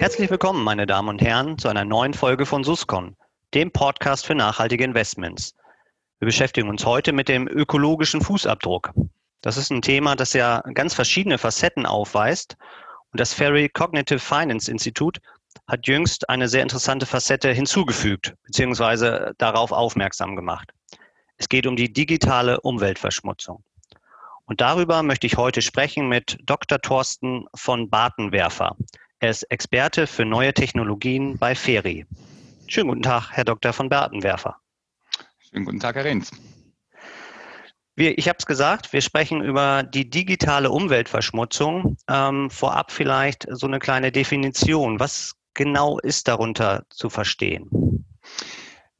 Herzlich willkommen, meine Damen und Herren, zu einer neuen Folge von Suscon, dem Podcast für nachhaltige Investments. Wir beschäftigen uns heute mit dem ökologischen Fußabdruck. Das ist ein Thema, das ja ganz verschiedene Facetten aufweist. Und das Ferry Cognitive Finance Institute hat jüngst eine sehr interessante Facette hinzugefügt, beziehungsweise darauf aufmerksam gemacht. Es geht um die digitale Umweltverschmutzung. Und darüber möchte ich heute sprechen mit Dr. Thorsten von Bartenwerfer. Er ist Experte für neue Technologien bei Feri. Schönen guten Tag, Herr Dr. von Bartenwerfer. Schönen guten Tag, Herr Renz. Wir, ich habe es gesagt, wir sprechen über die digitale Umweltverschmutzung. Ähm, vorab vielleicht so eine kleine Definition. Was genau ist darunter zu verstehen?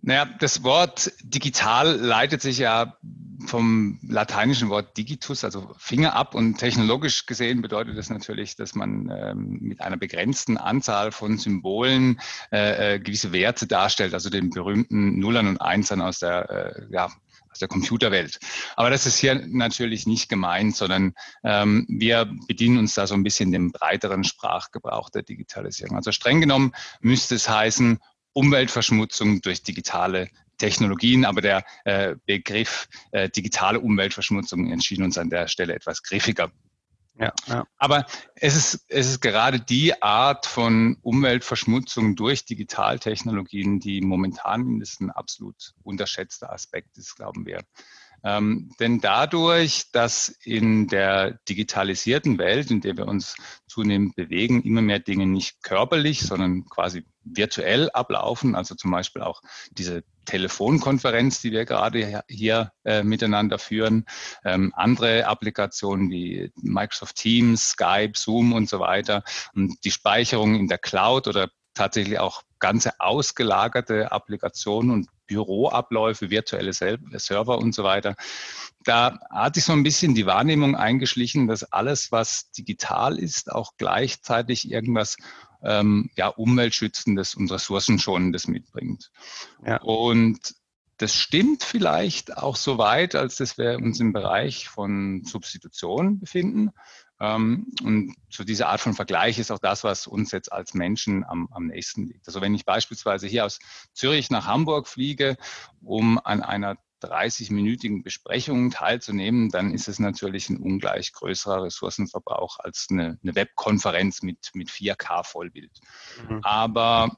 Naja, das Wort digital leitet sich ja vom lateinischen Wort digitus, also Finger ab. Und technologisch gesehen bedeutet das natürlich, dass man ähm, mit einer begrenzten Anzahl von Symbolen äh, äh, gewisse Werte darstellt, also den berühmten Nullern und Einsern aus der, äh, ja, aus der Computerwelt. Aber das ist hier natürlich nicht gemeint, sondern ähm, wir bedienen uns da so ein bisschen dem breiteren Sprachgebrauch der Digitalisierung. Also streng genommen müsste es heißen, Umweltverschmutzung durch digitale Technologien, aber der äh, Begriff äh, digitale Umweltverschmutzung erschien uns an der Stelle etwas griffiger. Ja, ja. Aber es ist, es ist gerade die Art von Umweltverschmutzung durch Digitaltechnologien, die momentan mindestens ein absolut unterschätzter Aspekt ist, glauben wir. Ähm, denn dadurch, dass in der digitalisierten Welt, in der wir uns zunehmend bewegen, immer mehr Dinge nicht körperlich, sondern quasi virtuell ablaufen, also zum Beispiel auch diese Telefonkonferenz, die wir gerade hier äh, miteinander führen, ähm, andere Applikationen wie Microsoft Teams, Skype, Zoom und so weiter und die Speicherung in der Cloud oder tatsächlich auch ganze ausgelagerte Applikationen und Büroabläufe, virtuelle Server und so weiter. Da hat sich so ein bisschen die Wahrnehmung eingeschlichen, dass alles, was digital ist, auch gleichzeitig irgendwas ähm, ja, Umweltschützendes und Ressourcenschonendes mitbringt. Ja. Und das stimmt vielleicht auch so weit, als dass wir uns im Bereich von Substitution befinden. Ähm, und so diese Art von Vergleich ist auch das, was uns jetzt als Menschen am, am nächsten liegt. Also wenn ich beispielsweise hier aus Zürich nach Hamburg fliege, um an einer 30-minütigen Besprechung teilzunehmen, dann ist es natürlich ein ungleich größerer Ressourcenverbrauch als eine, eine Webkonferenz mit, mit 4K-Vollbild. Mhm. Aber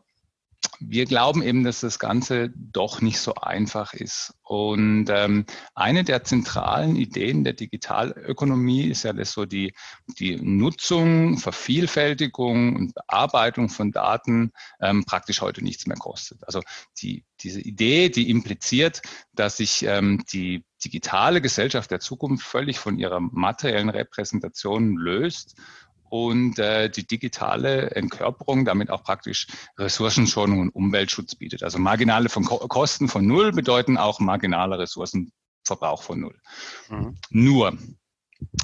wir glauben eben, dass das Ganze doch nicht so einfach ist. Und ähm, eine der zentralen Ideen der Digitalökonomie ist ja, dass so die, die Nutzung, Vervielfältigung und Bearbeitung von Daten ähm, praktisch heute nichts mehr kostet. Also die, diese Idee, die impliziert, dass sich ähm, die digitale Gesellschaft der Zukunft völlig von ihrer materiellen Repräsentation löst und äh, die digitale Entkörperung damit auch praktisch Ressourcenschonung und Umweltschutz bietet. Also marginale von Ko Kosten von Null bedeuten auch marginaler Ressourcenverbrauch von Null. Mhm. Nur,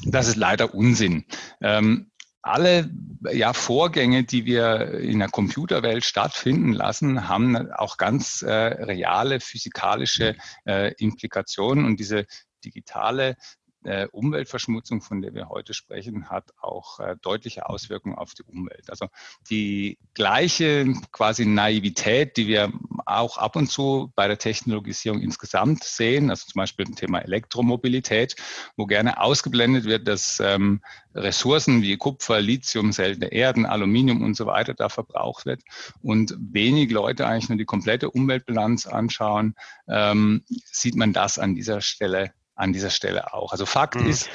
das ist leider Unsinn. Ähm, alle ja, Vorgänge, die wir in der Computerwelt stattfinden lassen, haben auch ganz äh, reale physikalische äh, Implikationen und diese digitale äh, Umweltverschmutzung, von der wir heute sprechen, hat auch äh, deutliche Auswirkungen auf die Umwelt. Also die gleiche quasi Naivität, die wir auch ab und zu bei der Technologisierung insgesamt sehen, also zum Beispiel im Thema Elektromobilität, wo gerne ausgeblendet wird, dass ähm, Ressourcen wie Kupfer, Lithium, seltene Erden, Aluminium und so weiter da verbraucht wird und wenig Leute eigentlich nur die komplette Umweltbilanz anschauen, ähm, sieht man das an dieser Stelle an dieser Stelle auch. Also Fakt mhm. ist,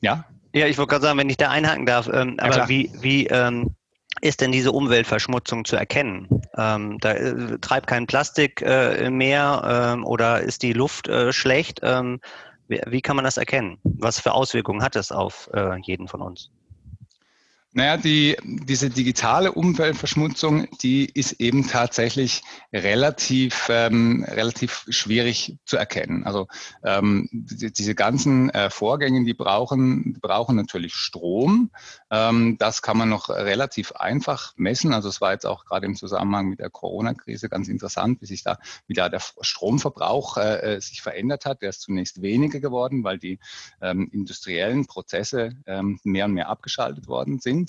ja. Ja, ich wollte gerade sagen, wenn ich da einhaken darf, ähm, aber klar. wie, wie ähm, ist denn diese Umweltverschmutzung zu erkennen? Ähm, da äh, treibt kein Plastik äh, mehr ähm, oder ist die Luft äh, schlecht? Ähm, wie, wie, kann man das erkennen? Was für Auswirkungen hat es auf äh, jeden von uns? Naja, die, diese digitale Umweltverschmutzung, die ist eben tatsächlich relativ, ähm, relativ schwierig zu erkennen. Also ähm, die, diese ganzen äh, Vorgänge, die brauchen, brauchen natürlich Strom. Ähm, das kann man noch relativ einfach messen. Also es war jetzt auch gerade im Zusammenhang mit der Corona-Krise ganz interessant, wie sich da wieder der Stromverbrauch äh, äh, sich verändert hat. Der ist zunächst weniger geworden, weil die ähm, industriellen Prozesse ähm, mehr und mehr abgeschaltet worden sind.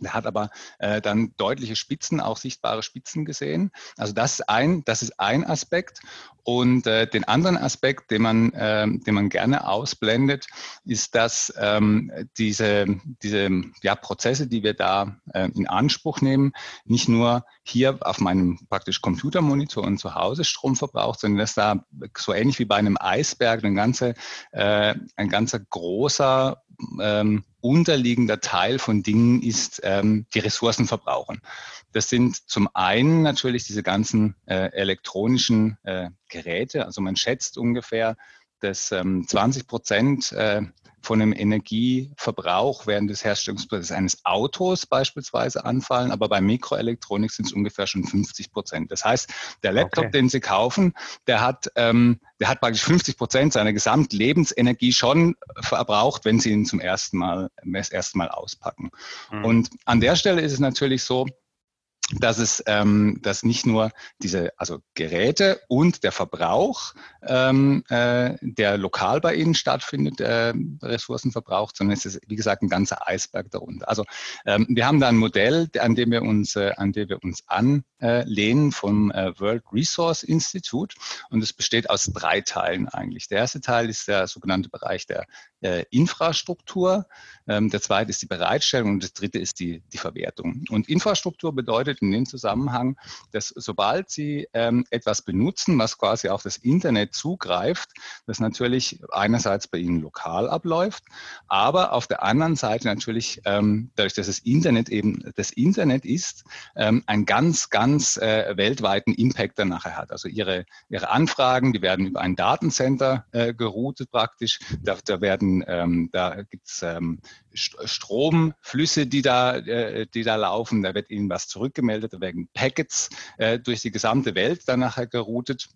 Der hat aber äh, dann deutliche Spitzen, auch sichtbare Spitzen gesehen. Also das ist ein, das ist ein Aspekt. Und äh, den anderen Aspekt, den man, äh, den man gerne ausblendet, ist, dass ähm, diese, diese ja, Prozesse, die wir da äh, in Anspruch nehmen, nicht nur hier auf meinem praktisch Computermonitor und zu Hause Strom verbraucht, sondern dass da so ähnlich wie bei einem Eisberg ein ganzer, äh, ein ganzer großer ähm, unterliegender Teil von Dingen ist, ähm, die Ressourcen verbrauchen. Das sind zum einen natürlich diese ganzen äh, elektronischen äh, Geräte. Also man schätzt ungefähr, dass ähm, 20 Prozent äh, von dem Energieverbrauch während des Herstellungsprozesses eines Autos beispielsweise anfallen, aber bei Mikroelektronik sind es ungefähr schon 50 Prozent. Das heißt, der Laptop, okay. den Sie kaufen, der hat, ähm, der hat praktisch 50 Prozent seiner Gesamtlebensenergie schon verbraucht, wenn Sie ihn zum ersten Mal, das erste Mal auspacken. Mhm. Und an der Stelle ist es natürlich so, dass es ähm, dass nicht nur diese also Geräte und der Verbrauch, ähm, äh, der lokal bei Ihnen stattfindet, äh, Ressourcen verbraucht, sondern es ist wie gesagt ein ganzer Eisberg darunter. Also ähm, wir haben da ein Modell, an dem wir uns äh, an dem wir uns anlehnen vom äh, World Resource Institute und es besteht aus drei Teilen eigentlich. Der erste Teil ist der sogenannte Bereich der äh, Infrastruktur, ähm, der zweite ist die Bereitstellung und das dritte ist die die Verwertung. Und Infrastruktur bedeutet bedeutet in dem Zusammenhang, dass sobald Sie ähm, etwas benutzen, was quasi auf das Internet zugreift, das natürlich einerseits bei Ihnen lokal abläuft, aber auf der anderen Seite natürlich, ähm, dadurch, dass das Internet eben das Internet ist, ähm, einen ganz, ganz äh, weltweiten Impact dann nachher hat. Also Ihre, Ihre Anfragen, die werden über ein Datencenter äh, geroutet praktisch. Da, da werden, ähm, da gibt's ähm, Stromflüsse, die da, äh, die da laufen. Da wird Ihnen was zurückgemeldet, da werden Packets äh, durch die gesamte Welt dann nachher geroutet.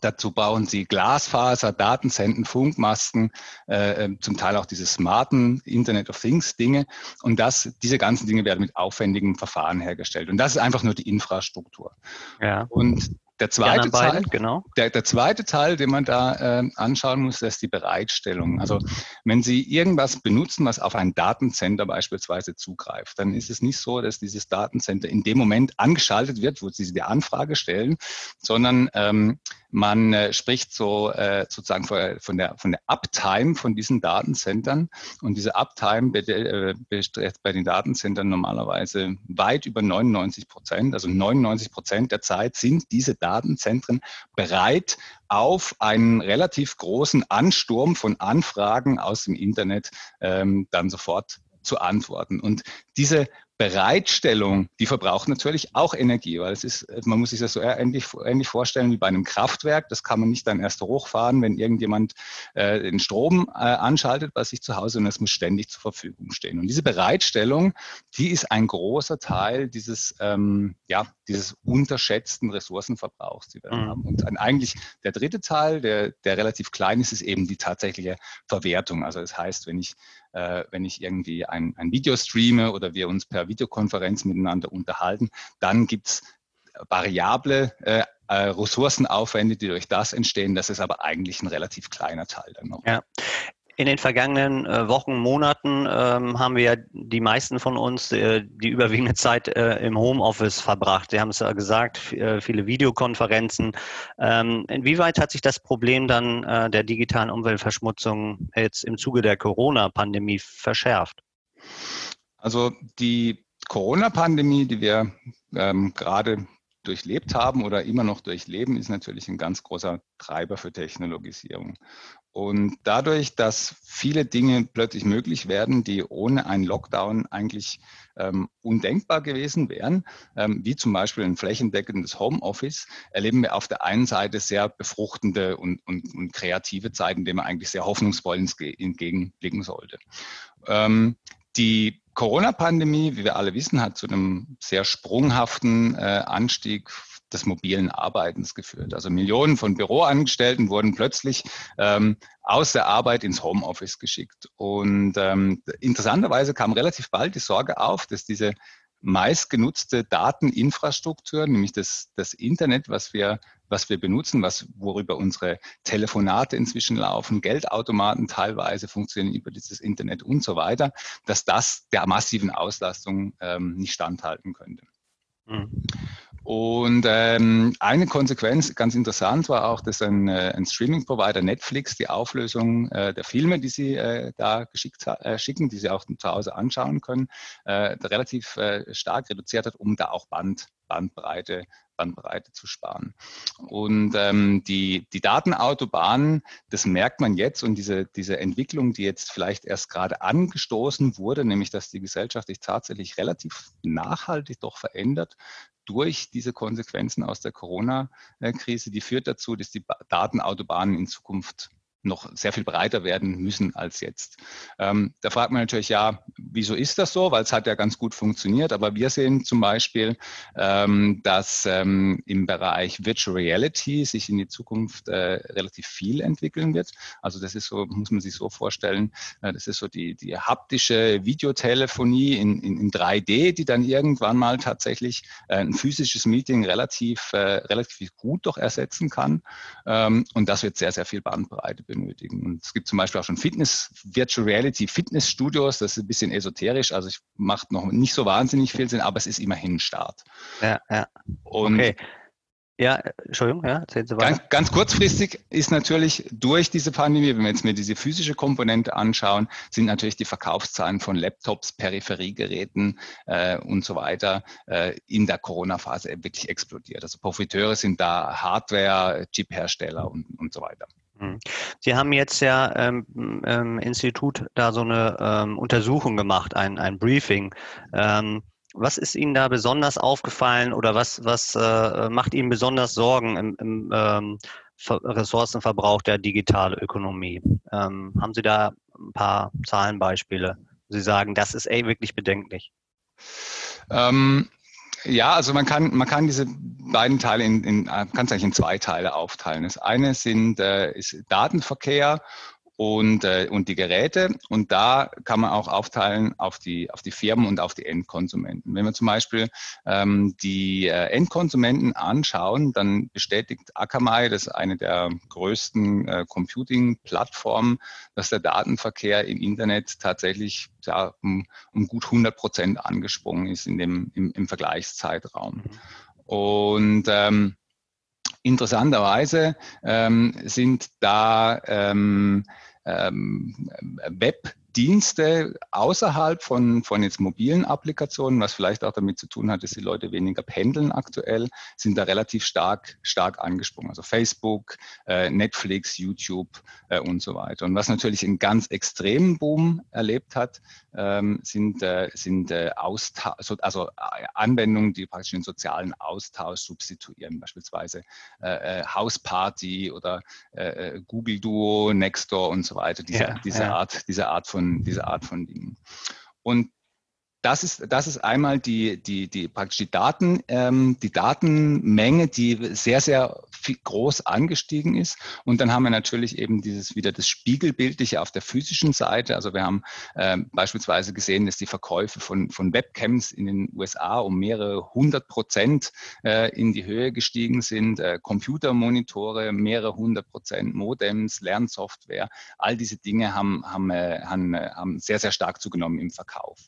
Dazu bauen sie Glasfaser, Datensenden, Funkmasten, äh, ähm, zum Teil auch diese smarten Internet of Things Dinge. Und das, diese ganzen Dinge werden mit aufwendigen Verfahren hergestellt. Und das ist einfach nur die Infrastruktur. Ja. Und der zweite, Teil, genau. der, der zweite Teil, den man da äh, anschauen muss, das ist die Bereitstellung. Also wenn Sie irgendwas benutzen, was auf ein Datencenter beispielsweise zugreift, dann ist es nicht so, dass dieses Datencenter in dem Moment angeschaltet wird, wo Sie die Anfrage stellen, sondern ähm, man äh, spricht so äh, sozusagen von der, von der Uptime von diesen Datencentern. Und diese Uptime äh, beträgt bei den Datencentern normalerweise weit über 99 Prozent. Also 99 Prozent der Zeit sind diese Datenzentren bereit, auf einen relativ großen Ansturm von Anfragen aus dem Internet ähm, dann sofort zu antworten. Und diese Bereitstellung, die verbraucht natürlich auch Energie, weil es ist, man muss sich das so ähnlich, ähnlich vorstellen wie bei einem Kraftwerk. Das kann man nicht dann erst hochfahren, wenn irgendjemand äh, den Strom äh, anschaltet bei sich zu Hause und das muss ständig zur Verfügung stehen. Und diese Bereitstellung, die ist ein großer Teil dieses, ähm, ja, dieses unterschätzten Ressourcenverbrauchs, die wir mhm. haben. Und eigentlich der dritte Teil, der, der relativ klein ist, ist eben die tatsächliche Verwertung. Also das heißt, wenn ich äh, wenn ich irgendwie ein, ein Video streame oder wir uns per Videokonferenz miteinander unterhalten, dann gibt es variable äh, äh, Ressourcenaufwände, die durch das entstehen. Das ist aber eigentlich ein relativ kleiner Teil dann noch. Ja. In den vergangenen äh, Wochen, Monaten ähm, haben wir die meisten von uns äh, die überwiegende Zeit äh, im Homeoffice verbracht. Sie haben es ja gesagt, äh, viele Videokonferenzen. Ähm, inwieweit hat sich das Problem dann äh, der digitalen Umweltverschmutzung jetzt im Zuge der Corona-Pandemie verschärft? Also die Corona-Pandemie, die wir ähm, gerade durchlebt haben oder immer noch durchleben, ist natürlich ein ganz großer Treiber für Technologisierung. Und dadurch, dass viele Dinge plötzlich möglich werden, die ohne einen Lockdown eigentlich ähm, undenkbar gewesen wären, ähm, wie zum Beispiel ein flächendeckendes Homeoffice, erleben wir auf der einen Seite sehr befruchtende und, und, und kreative Zeiten, denen man eigentlich sehr hoffnungsvoll entgegenblicken sollte. Ähm, die Corona-Pandemie, wie wir alle wissen, hat zu einem sehr sprunghaften äh, Anstieg des mobilen Arbeitens geführt. Also Millionen von Büroangestellten wurden plötzlich ähm, aus der Arbeit ins Homeoffice geschickt. Und ähm, interessanterweise kam relativ bald die Sorge auf, dass diese meistgenutzte Dateninfrastruktur, nämlich das, das Internet, was wir, was wir benutzen, was, worüber unsere Telefonate inzwischen laufen, Geldautomaten teilweise funktionieren über dieses Internet und so weiter, dass das der massiven Auslastung ähm, nicht standhalten könnte. Mhm. Und ähm, eine Konsequenz, ganz interessant, war auch, dass ein, äh, ein Streaming-Provider Netflix die Auflösung äh, der Filme, die sie äh, da geschickt äh, schicken, die sie auch zu Hause anschauen können, äh, relativ äh, stark reduziert hat, um da auch Band, Bandbreite Bandbreite zu sparen. Und ähm, die, die Datenautobahnen, das merkt man jetzt und diese, diese Entwicklung, die jetzt vielleicht erst gerade angestoßen wurde, nämlich dass die Gesellschaft sich tatsächlich relativ nachhaltig doch verändert, durch diese Konsequenzen aus der Corona-Krise, die führt dazu, dass die Datenautobahnen in Zukunft noch sehr viel breiter werden müssen als jetzt. Ähm, da fragt man natürlich, ja, wieso ist das so? Weil es hat ja ganz gut funktioniert. Aber wir sehen zum Beispiel, ähm, dass ähm, im Bereich Virtual Reality sich in die Zukunft äh, relativ viel entwickeln wird. Also das ist so, muss man sich so vorstellen, äh, das ist so die, die haptische Videotelefonie in, in, in 3D, die dann irgendwann mal tatsächlich äh, ein physisches Meeting relativ, äh, relativ gut doch ersetzen kann. Ähm, und das wird sehr, sehr viel Bandbreite benötigen. Und es gibt zum Beispiel auch schon Fitness, Virtual Reality Fitnessstudios, das ist ein bisschen esoterisch, also ich macht noch nicht so wahnsinnig viel Sinn, aber es ist immerhin ein Start. Ja, ja. Und okay. Ja, Entschuldigung, ja, erzählen Sie weiter. Ganz, ganz kurzfristig ist natürlich durch diese Pandemie, wenn wir jetzt mir diese physische Komponente anschauen, sind natürlich die Verkaufszahlen von Laptops, Peripheriegeräten äh, und so weiter äh, in der Corona-Phase wirklich explodiert. Also Profiteure sind da Hardware, Chip-Hersteller und, und so weiter. Mhm. Sie haben jetzt ja ähm, im ähm, Institut da so eine ähm, Untersuchung gemacht, ein, ein Briefing. Ähm, was ist Ihnen da besonders aufgefallen oder was, was äh, macht Ihnen besonders Sorgen im, im ähm, Ressourcenverbrauch der Digitalökonomie? Ähm, haben Sie da ein paar Zahlenbeispiele? Sie sagen, das ist ey, wirklich bedenklich. Ähm, ja, also man kann, man kann diese beiden Teile in, in, kann es eigentlich in zwei Teile aufteilen. Das eine sind, äh, ist Datenverkehr und, äh, und die Geräte. Und da kann man auch aufteilen auf die, auf die Firmen und auf die Endkonsumenten. Wenn wir zum Beispiel ähm, die äh, Endkonsumenten anschauen, dann bestätigt Akamai, das ist eine der größten äh, Computing-Plattformen, dass der Datenverkehr im Internet tatsächlich ja, um, um gut 100 Prozent angesprungen ist in dem, im, im Vergleichszeitraum. Und ähm, interessanterweise ähm, sind da ähm, ähm, Web Dienste außerhalb von, von jetzt mobilen Applikationen, was vielleicht auch damit zu tun hat, dass die Leute weniger pendeln aktuell, sind da relativ stark, stark angesprungen. Also Facebook, äh, Netflix, YouTube äh, und so weiter. Und was natürlich einen ganz extremen Boom erlebt hat, ähm, sind, äh, sind äh, also, also äh, Anwendungen, die praktisch den sozialen Austausch substituieren, beispielsweise äh, Hausparty oder Google Duo, Nextdoor und so weiter. Diese, ja, diese, ja. Art, diese Art von von, diese Art von Dingen. Und das ist, das ist einmal die, die, die praktisch die Daten, ähm, die Datenmenge, die sehr, sehr groß angestiegen ist. Und dann haben wir natürlich eben dieses wieder das Spiegelbildliche auf der physischen Seite. Also wir haben äh, beispielsweise gesehen, dass die Verkäufe von, von Webcams in den USA um mehrere hundert Prozent äh, in die Höhe gestiegen sind. Äh, Computermonitore mehrere hundert Prozent, Modems, Lernsoftware, all diese Dinge haben, haben, äh, haben, äh, haben sehr, sehr stark zugenommen im Verkauf.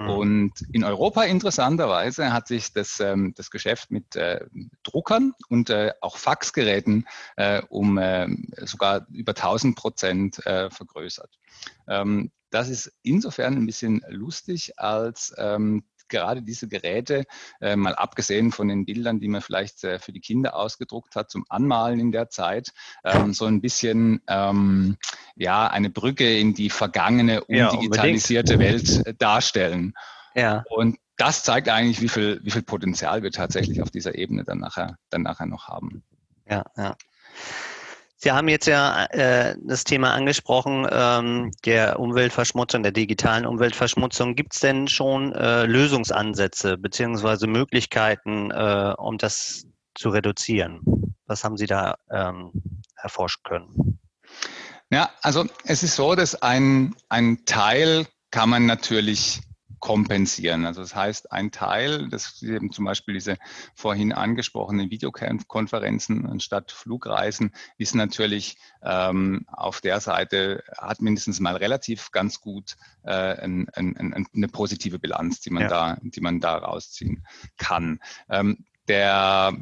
Mhm. Und in Europa interessanterweise hat sich das, ähm, das Geschäft mit äh, Druckern und äh, auch Faxgeräten äh, um äh, sogar über 1000 Prozent äh, vergrößert. Ähm, das ist insofern ein bisschen lustig, als ähm, gerade diese Geräte, äh, mal abgesehen von den Bildern, die man vielleicht äh, für die Kinder ausgedruckt hat zum Anmalen in der Zeit, ähm, so ein bisschen ähm, ja eine Brücke in die vergangene, undigitalisierte ja, Welt äh, darstellen. Ja. Und das zeigt eigentlich, wie viel, wie viel Potenzial wir tatsächlich auf dieser Ebene dann nachher, dann nachher noch haben. Ja, ja. Sie haben jetzt ja äh, das Thema angesprochen, ähm, der Umweltverschmutzung, der digitalen Umweltverschmutzung. Gibt es denn schon äh, Lösungsansätze beziehungsweise Möglichkeiten, äh, um das zu reduzieren? Was haben Sie da ähm, erforschen können? Ja, also es ist so, dass ein, ein Teil kann man natürlich kompensieren. Also das heißt, ein Teil, das eben zum Beispiel diese vorhin angesprochenen Videokonferenzen anstatt Flugreisen, ist natürlich ähm, auf der Seite, hat mindestens mal relativ ganz gut äh, ein, ein, eine positive Bilanz, die man, ja. da, die man da rausziehen kann. Ähm, der,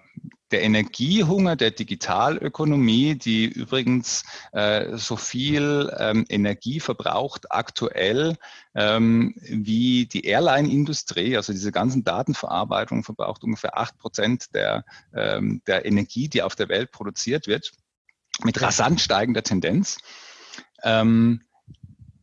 der Energiehunger der Digitalökonomie, die übrigens äh, so viel ähm, Energie verbraucht aktuell ähm, wie die Airline-Industrie, also diese ganzen Datenverarbeitung verbraucht ungefähr acht Prozent der, ähm, der Energie, die auf der Welt produziert wird, mit rasant steigender Tendenz. Ähm,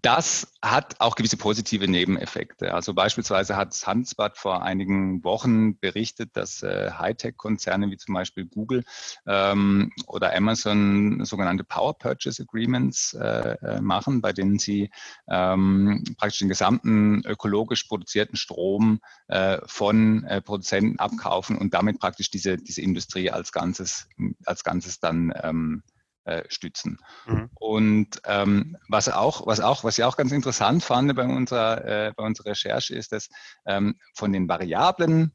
das hat auch gewisse positive Nebeneffekte. Also beispielsweise hat Handelsblatt vor einigen Wochen berichtet, dass äh, Hightech-Konzerne wie zum Beispiel Google ähm, oder Amazon sogenannte Power Purchase Agreements äh, äh, machen, bei denen sie ähm, praktisch den gesamten ökologisch produzierten Strom äh, von äh, Produzenten abkaufen und damit praktisch diese, diese Industrie als Ganzes, als Ganzes dann ähm, äh, stützen. Mhm. Und ähm, was auch, was auch, was ich auch ganz interessant fand bei unserer, äh, bei unserer Recherche ist, dass ähm, von den Variablen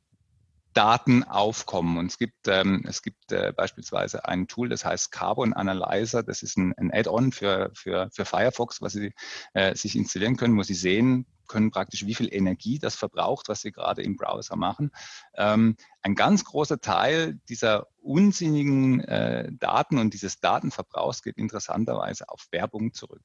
Daten aufkommen. Und es gibt, ähm, es gibt äh, beispielsweise ein Tool, das heißt Carbon Analyzer. Das ist ein, ein Add-on für, für, für Firefox, was Sie äh, sich installieren können, wo Sie sehen können praktisch, wie viel Energie das verbraucht, was Sie gerade im Browser machen. Ähm, ein ganz großer Teil dieser unsinnigen äh, Daten und dieses Datenverbrauchs geht interessanterweise auf Werbung zurück.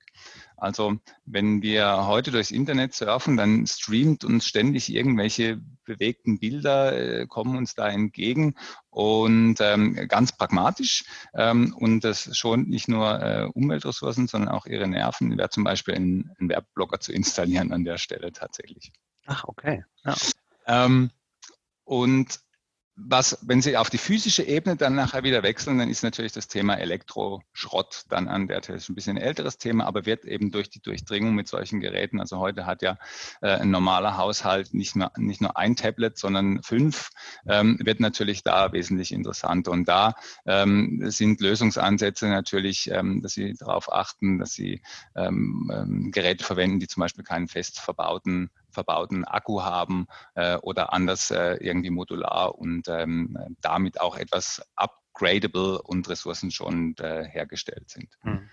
Also wenn wir heute durchs Internet surfen, dann streamt uns ständig irgendwelche bewegten Bilder, äh, kommen uns da entgegen und ähm, ganz pragmatisch ähm, und das schont nicht nur äh, Umweltressourcen, sondern auch ihre Nerven. Wäre zum Beispiel ein, ein Werbeblocker zu installieren an der Stelle tatsächlich. Ach, okay. Ja. Ähm, und was, wenn Sie auf die physische Ebene dann nachher wieder wechseln, dann ist natürlich das Thema Elektroschrott dann an der Stelle ein bisschen ein älteres Thema, aber wird eben durch die Durchdringung mit solchen Geräten, also heute hat ja äh, ein normaler Haushalt nicht, mehr, nicht nur ein Tablet, sondern fünf, ähm, wird natürlich da wesentlich interessanter. Und da ähm, sind Lösungsansätze natürlich, ähm, dass Sie darauf achten, dass Sie ähm, ähm, Geräte verwenden, die zum Beispiel keinen fest verbauten verbauten Akku haben äh, oder anders äh, irgendwie modular und ähm, damit auch etwas upgradable und ressourcenschonend äh, hergestellt sind. Hm.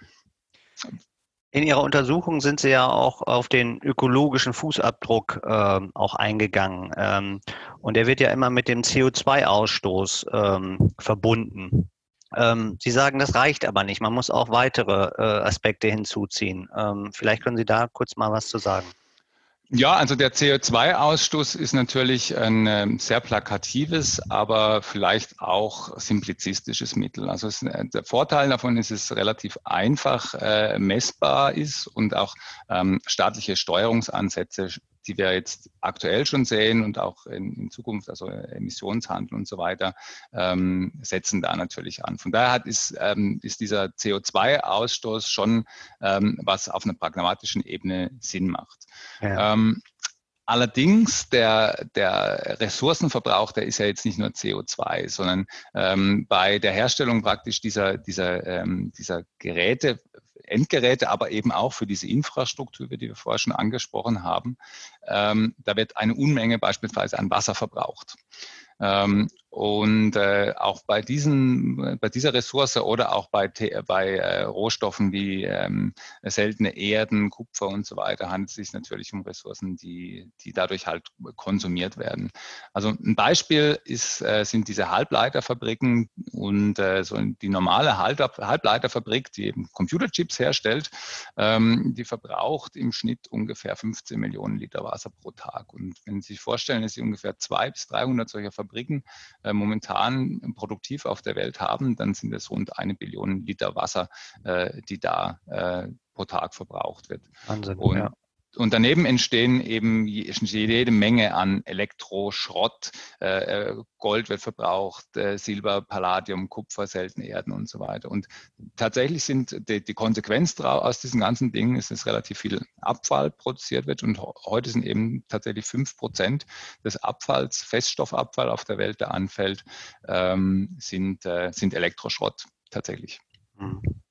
In Ihrer Untersuchung sind Sie ja auch auf den ökologischen Fußabdruck äh, auch eingegangen. Ähm, und der wird ja immer mit dem CO2-Ausstoß ähm, verbunden. Ähm, Sie sagen, das reicht aber nicht. Man muss auch weitere äh, Aspekte hinzuziehen. Ähm, vielleicht können Sie da kurz mal was zu sagen. Ja, also der CO2-Ausstoß ist natürlich ein ähm, sehr plakatives, aber vielleicht auch simplizistisches Mittel. Also es, äh, der Vorteil davon ist, dass es relativ einfach äh, messbar ist und auch ähm, staatliche Steuerungsansätze die wir jetzt aktuell schon sehen und auch in, in Zukunft, also Emissionshandel und so weiter, ähm, setzen da natürlich an. Von daher hat, ist, ähm, ist dieser CO2-Ausstoß schon ähm, was auf einer pragmatischen Ebene Sinn macht. Ja. Ähm, Allerdings, der, der Ressourcenverbrauch, der ist ja jetzt nicht nur CO2, sondern ähm, bei der Herstellung praktisch dieser, dieser, ähm, dieser Geräte Endgeräte, aber eben auch für diese Infrastruktur, die wir vorher schon angesprochen haben. Ähm, da wird eine Unmenge beispielsweise an Wasser verbraucht. Ähm, und äh, auch bei, diesen, bei dieser Ressource oder auch bei, bei äh, Rohstoffen wie ähm, seltene Erden, Kupfer und so weiter handelt es sich natürlich um Ressourcen, die, die dadurch halt konsumiert werden. Also ein Beispiel ist, äh, sind diese Halbleiterfabriken und äh, so die normale Halbleiterfabrik, die eben Computerchips herstellt, ähm, die verbraucht im Schnitt ungefähr 15 Millionen Liter Wasser pro Tag. Und wenn Sie sich vorstellen, dass Sie ungefähr 200 bis 300 solcher Fabriken äh, momentan produktiv auf der Welt haben, dann sind es rund eine Billion Liter Wasser, äh, die da äh, pro Tag verbraucht wird. Wahnsinn, und, ja. Und daneben entstehen eben jede Menge an Elektroschrott. Äh, äh, Gold wird verbraucht, äh, Silber, Palladium, Kupfer, seltene Erden und so weiter. Und tatsächlich sind die, die Konsequenz aus diesen ganzen Dingen ist, dass relativ viel Abfall produziert wird. Und heute sind eben tatsächlich fünf Prozent des Abfalls, Feststoffabfall auf der Welt, der anfällt, ähm, sind, sind Elektroschrott tatsächlich. Mhm.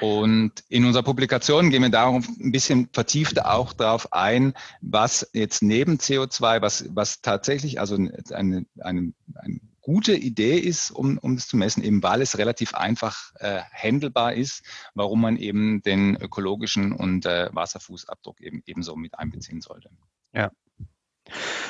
Und in unserer Publikation gehen wir darauf ein bisschen vertieft auch darauf ein, was jetzt neben CO2, was, was tatsächlich also eine, eine, eine, gute Idee ist, um, um das zu messen, eben weil es relativ einfach äh, handelbar ist, warum man eben den ökologischen und äh, Wasserfußabdruck eben ebenso mit einbeziehen sollte. Ja,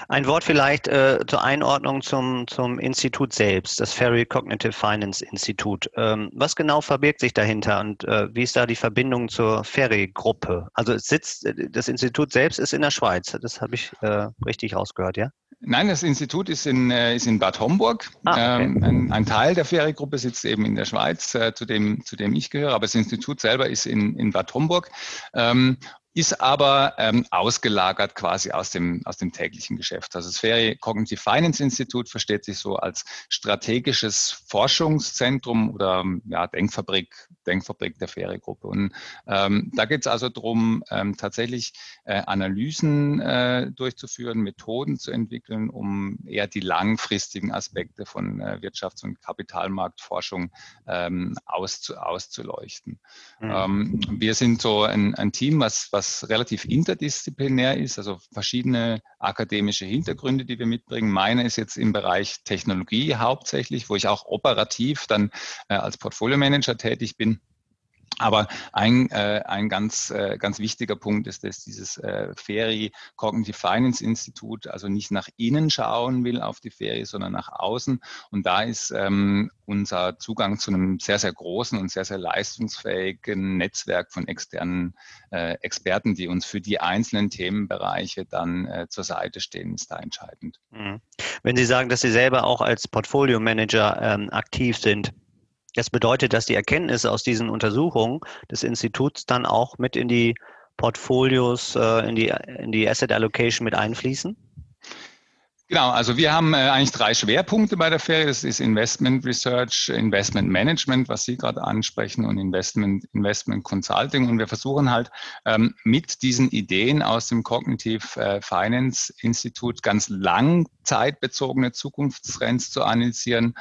ein Wort vielleicht äh, zur Einordnung zum, zum Institut selbst, das Ferry Cognitive Finance Institut. Ähm, was genau verbirgt sich dahinter und äh, wie ist da die Verbindung zur Ferry-Gruppe? Also es sitzt, das Institut selbst ist in der Schweiz, das habe ich äh, richtig rausgehört, ja? Nein, das Institut ist in, äh, ist in Bad Homburg. Ah, okay. ähm, ein, ein, Teil der Ferry-Gruppe sitzt eben in der Schweiz, äh, zu, dem, zu dem ich gehöre, aber das Institut selber ist in, in Bad Homburg. Ähm, ist aber ähm, ausgelagert quasi aus dem, aus dem täglichen Geschäft. Also das Ferry Cognitive Finance Institut versteht sich so als strategisches Forschungszentrum oder ja, Denkfabrik, Denkfabrik der Ferry-Gruppe. Und ähm, da geht es also darum, ähm, tatsächlich äh, Analysen äh, durchzuführen, Methoden zu entwickeln, um eher die langfristigen Aspekte von äh, Wirtschafts- und Kapitalmarktforschung ähm, auszu, auszuleuchten. Mhm. Ähm, wir sind so ein, ein Team, was, was was relativ interdisziplinär ist, also verschiedene akademische Hintergründe, die wir mitbringen. Meine ist jetzt im Bereich Technologie hauptsächlich, wo ich auch operativ dann äh, als Portfolio-Manager tätig bin. Aber ein, äh, ein ganz, äh, ganz wichtiger Punkt ist, dass dieses äh, Ferry Cognitive Finance Institut also nicht nach innen schauen will auf die Ferry, sondern nach außen. Und da ist ähm, unser Zugang zu einem sehr, sehr großen und sehr, sehr leistungsfähigen Netzwerk von externen äh, Experten, die uns für die einzelnen Themenbereiche dann äh, zur Seite stehen, ist da entscheidend. Mhm. Wenn Sie sagen, dass Sie selber auch als Portfolio Manager ähm, aktiv sind, das bedeutet, dass die Erkenntnisse aus diesen Untersuchungen des Instituts dann auch mit in die Portfolios, äh, in, die, in die Asset Allocation mit einfließen? Genau, also wir haben äh, eigentlich drei Schwerpunkte bei der Ferie. Das ist Investment Research, Investment Management, was Sie gerade ansprechen, und Investment, Investment Consulting. Und wir versuchen halt ähm, mit diesen Ideen aus dem Cognitive äh, Finance Institut ganz langzeitbezogene Zukunftstrends zu analysieren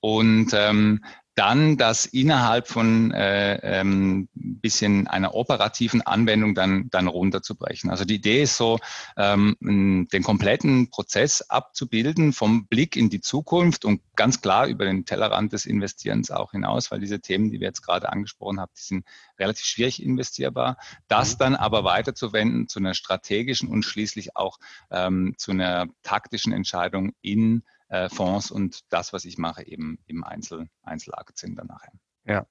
und ähm, dann das innerhalb von äh, ähm, bisschen einer operativen Anwendung dann, dann runterzubrechen. Also die Idee ist so, ähm, den kompletten Prozess abzubilden vom Blick in die Zukunft und ganz klar über den Tellerrand des Investierens auch hinaus, weil diese Themen, die wir jetzt gerade angesprochen haben, die sind relativ schwierig investierbar. Das mhm. dann aber weiterzuwenden zu einer strategischen und schließlich auch ähm, zu einer taktischen Entscheidung in äh, Fonds und das, was ich mache, eben im Einzel, Einzelaktien dann nachher. Ja.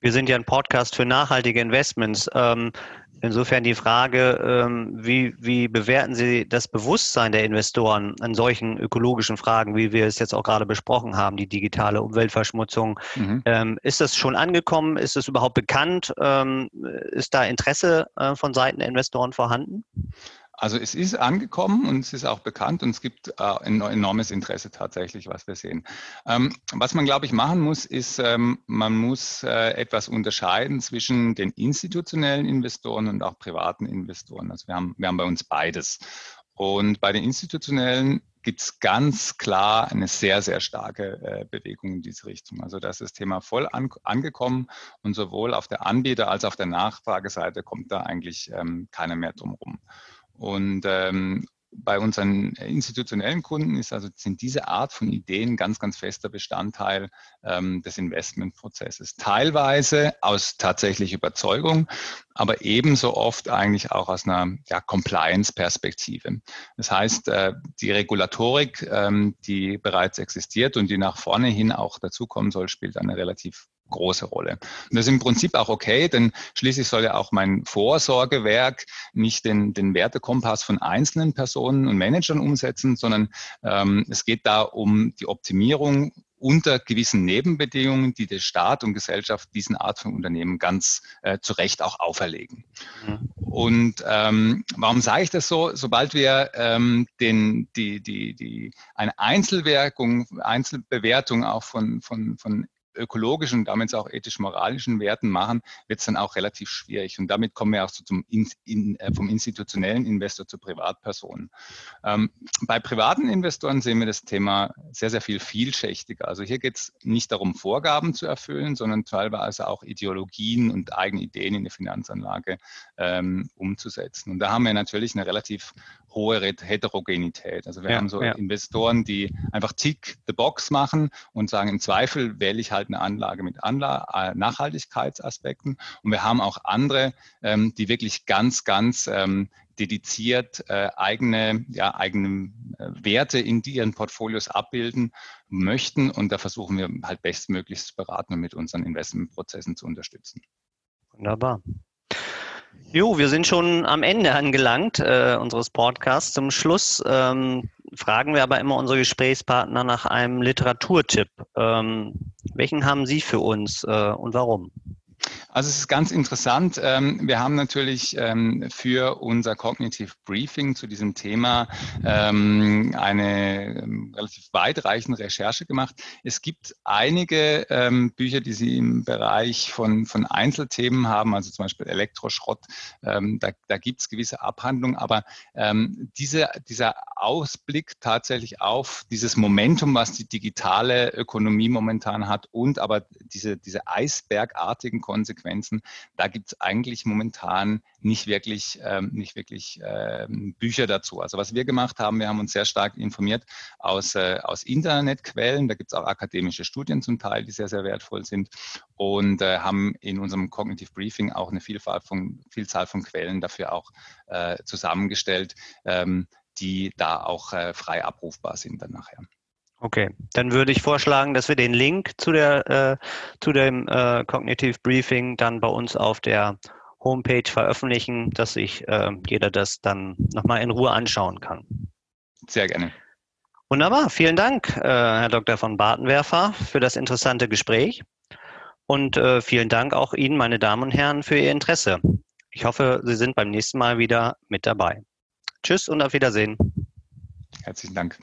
Wir sind ja ein Podcast für nachhaltige Investments. Ähm, insofern die Frage, ähm, wie, wie bewerten Sie das Bewusstsein der Investoren an solchen ökologischen Fragen, wie wir es jetzt auch gerade besprochen haben, die digitale Umweltverschmutzung? Mhm. Ähm, ist das schon angekommen? Ist es überhaupt bekannt? Ist da Interesse äh, von Seiten der Investoren vorhanden? Also es ist angekommen und es ist auch bekannt und es gibt äh, ein enormes Interesse tatsächlich, was wir sehen. Ähm, was man, glaube ich, machen muss, ist, ähm, man muss äh, etwas unterscheiden zwischen den institutionellen Investoren und auch privaten Investoren. Also wir haben, wir haben bei uns beides. Und bei den institutionellen gibt es ganz klar eine sehr, sehr starke äh, Bewegung in diese Richtung. Also da ist das Thema voll an, angekommen und sowohl auf der Anbieter- als auch auf der Nachfrageseite kommt da eigentlich ähm, keiner mehr drum rum. Und ähm, bei unseren institutionellen Kunden ist also, sind diese Art von Ideen ganz, ganz fester Bestandteil ähm, des Investmentprozesses. Teilweise aus tatsächlich Überzeugung, aber ebenso oft eigentlich auch aus einer ja, Compliance-Perspektive. Das heißt, äh, die Regulatorik, ähm, die bereits existiert und die nach vorne hin auch dazukommen soll, spielt eine relativ große Rolle. Und das ist im Prinzip auch okay, denn schließlich soll ja auch mein Vorsorgewerk nicht den, den Wertekompass von einzelnen Personen und Managern umsetzen, sondern ähm, es geht da um die Optimierung unter gewissen Nebenbedingungen, die der Staat und Gesellschaft diesen Art von Unternehmen ganz äh, zu Recht auch auferlegen. Mhm. Und ähm, warum sage ich das so? Sobald wir ähm, den, die, die, die, eine Einzelwirkung, Einzelbewertung auch von, von, von ökologischen und damit auch ethisch-moralischen Werten machen, wird es dann auch relativ schwierig. Und damit kommen wir auch so zum in, in, äh, vom institutionellen Investor zur Privatperson. Ähm, bei privaten Investoren sehen wir das Thema sehr, sehr viel vielschichtiger. Also hier geht es nicht darum, Vorgaben zu erfüllen, sondern teilweise auch Ideologien und eigene Ideen in der Finanzanlage ähm, umzusetzen. Und da haben wir natürlich eine relativ hohe Heterogenität. Also wir ja, haben so ja. Investoren, die einfach Tick the Box machen und sagen, im Zweifel wähle ich halt eine Anlage mit Anla äh, Nachhaltigkeitsaspekten. Und wir haben auch andere, ähm, die wirklich ganz, ganz ähm, dediziert äh, eigene, ja, eigene äh, Werte in ihren Portfolios abbilden möchten. Und da versuchen wir halt bestmöglichst zu beraten und mit unseren Investmentprozessen zu unterstützen. Wunderbar. Jo, wir sind schon am Ende angelangt äh, unseres Podcasts. Zum Schluss ähm, fragen wir aber immer unsere Gesprächspartner nach einem Literaturtipp. Ähm, welchen haben Sie für uns äh, und warum? Also es ist ganz interessant. Ähm, wir haben natürlich ähm, für unser Cognitive Briefing zu diesem Thema ähm, eine relativ weitreichende Recherche gemacht. Es gibt einige Bücher, die Sie im Bereich von, von Einzelthemen haben, also zum Beispiel Elektroschrott. Da, da gibt es gewisse Abhandlungen, aber diese, dieser Ausblick tatsächlich auf dieses Momentum, was die digitale Ökonomie momentan hat und aber diese, diese eisbergartigen Konsequenzen, da gibt es eigentlich momentan nicht wirklich, ähm, nicht wirklich ähm, Bücher dazu. Also was wir gemacht haben, wir haben uns sehr stark informiert aus, äh, aus Internetquellen. Da gibt es auch akademische Studien zum Teil, die sehr, sehr wertvoll sind und äh, haben in unserem Cognitive Briefing auch eine Vielfalt von, Vielzahl von Quellen dafür auch äh, zusammengestellt, ähm, die da auch äh, frei abrufbar sind dann nachher. Okay, dann würde ich vorschlagen, dass wir den Link zu, der, äh, zu dem äh, Cognitive Briefing dann bei uns auf der Homepage veröffentlichen, dass sich äh, jeder das dann nochmal in Ruhe anschauen kann. Sehr gerne. Wunderbar, vielen Dank, äh, Herr Dr. von Bartenwerfer, für das interessante Gespräch. Und äh, vielen Dank auch Ihnen, meine Damen und Herren, für Ihr Interesse. Ich hoffe, Sie sind beim nächsten Mal wieder mit dabei. Tschüss und auf Wiedersehen. Herzlichen Dank.